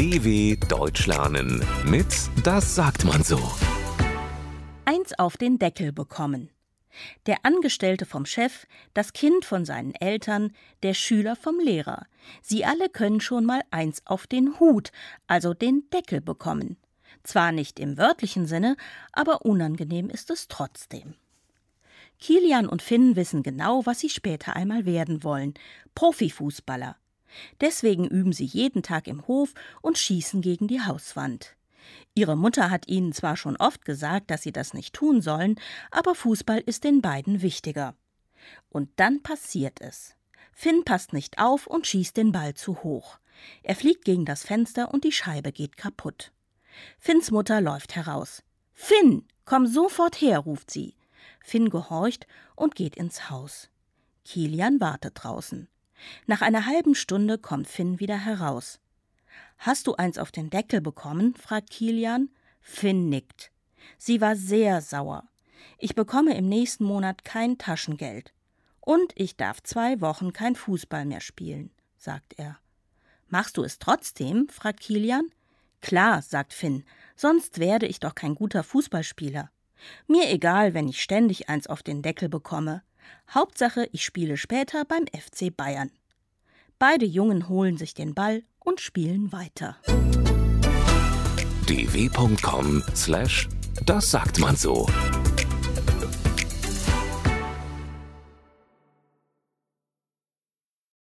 DW Deutsch lernen mit Das sagt man so. Eins auf den Deckel bekommen. Der Angestellte vom Chef, das Kind von seinen Eltern, der Schüler vom Lehrer. Sie alle können schon mal eins auf den Hut, also den Deckel bekommen. Zwar nicht im wörtlichen Sinne, aber unangenehm ist es trotzdem. Kilian und Finn wissen genau, was sie später einmal werden wollen: Profifußballer. Deswegen üben sie jeden Tag im Hof und schießen gegen die Hauswand. Ihre Mutter hat ihnen zwar schon oft gesagt, dass sie das nicht tun sollen, aber Fußball ist den beiden wichtiger. Und dann passiert es. Finn passt nicht auf und schießt den Ball zu hoch. Er fliegt gegen das Fenster und die Scheibe geht kaputt. Finns Mutter läuft heraus. Finn, komm sofort her, ruft sie. Finn gehorcht und geht ins Haus. Kilian wartet draußen. Nach einer halben Stunde kommt Finn wieder heraus. Hast du eins auf den Deckel bekommen? fragt Kilian. Finn nickt. Sie war sehr sauer. Ich bekomme im nächsten Monat kein Taschengeld. Und ich darf zwei Wochen kein Fußball mehr spielen, sagt er. Machst du es trotzdem? fragt Kilian. Klar, sagt Finn, sonst werde ich doch kein guter Fußballspieler. Mir egal, wenn ich ständig eins auf den Deckel bekomme. Hauptsache, ich spiele später beim FC Bayern. Beide Jungen holen sich den Ball und spielen weiter. dw.com/das sagt man so.